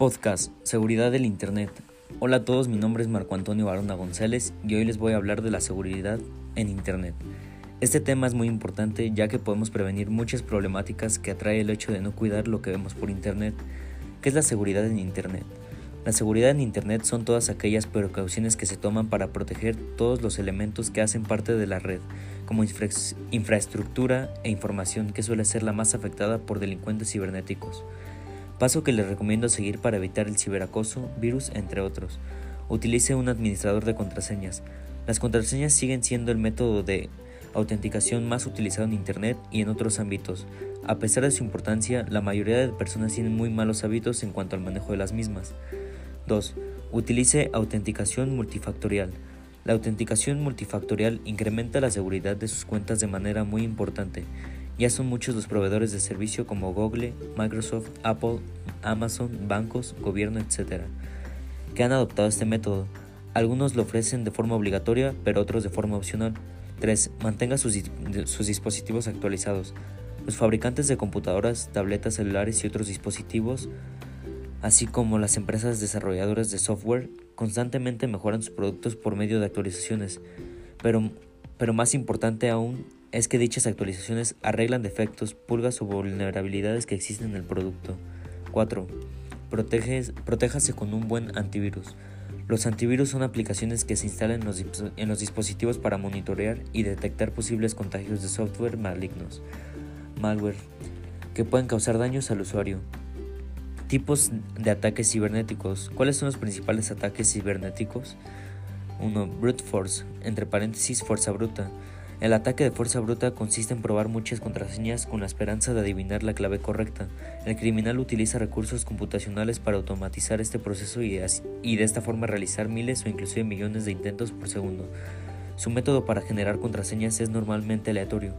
Podcast Seguridad del Internet. Hola a todos, mi nombre es Marco Antonio Barona González y hoy les voy a hablar de la seguridad en Internet. Este tema es muy importante ya que podemos prevenir muchas problemáticas que atrae el hecho de no cuidar lo que vemos por Internet. ¿Qué es la seguridad en Internet? La seguridad en Internet son todas aquellas precauciones que se toman para proteger todos los elementos que hacen parte de la red, como infraestructura e información que suele ser la más afectada por delincuentes cibernéticos. Paso que les recomiendo seguir para evitar el ciberacoso, virus, entre otros. Utilice un administrador de contraseñas. Las contraseñas siguen siendo el método de autenticación más utilizado en Internet y en otros ámbitos. A pesar de su importancia, la mayoría de personas tienen muy malos hábitos en cuanto al manejo de las mismas. 2. Utilice autenticación multifactorial. La autenticación multifactorial incrementa la seguridad de sus cuentas de manera muy importante. Ya son muchos los proveedores de servicio como Google, Microsoft, Apple, Amazon, bancos, gobierno, etc., que han adoptado este método. Algunos lo ofrecen de forma obligatoria, pero otros de forma opcional. 3. Mantenga sus, sus dispositivos actualizados. Los fabricantes de computadoras, tabletas celulares y otros dispositivos, así como las empresas desarrolladoras de software, constantemente mejoran sus productos por medio de actualizaciones, pero, pero más importante aún es que dichas actualizaciones arreglan defectos, pulgas o vulnerabilidades que existen en el producto. 4. protéjase con un buen antivirus. Los antivirus son aplicaciones que se instalan en los, en los, dispositivos para monitorear y detectar posibles contagios de software malignos, malware, que pueden causar daños al usuario. Tipos de ataques cibernéticos. ¿Cuáles son los principales ataques cibernéticos? 1. Brute force, entre paréntesis fuerza bruta. El ataque de fuerza bruta consiste en probar muchas contraseñas con la esperanza de adivinar la clave correcta. El criminal utiliza recursos computacionales para automatizar este proceso y, y de esta forma realizar miles o inclusive millones de intentos por segundo. Su método para generar contraseñas es normalmente aleatorio.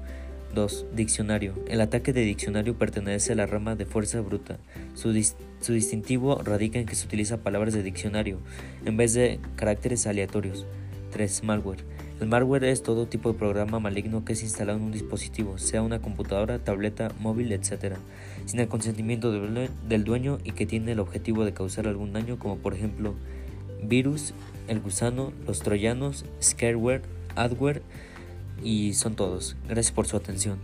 2. Diccionario. El ataque de diccionario pertenece a la rama de fuerza bruta. Su, su, distintivo radica en que se utiliza palabras de diccionario en vez de caracteres aleatorios. 3. Malware. El malware es todo tipo de programa maligno que es instalado en un dispositivo, sea una computadora, tableta, móvil, etc., sin el consentimiento del dueño y que tiene el objetivo de causar algún daño, como por ejemplo virus, el gusano, los troyanos, scareware, adware, y son todos. Gracias por su atención.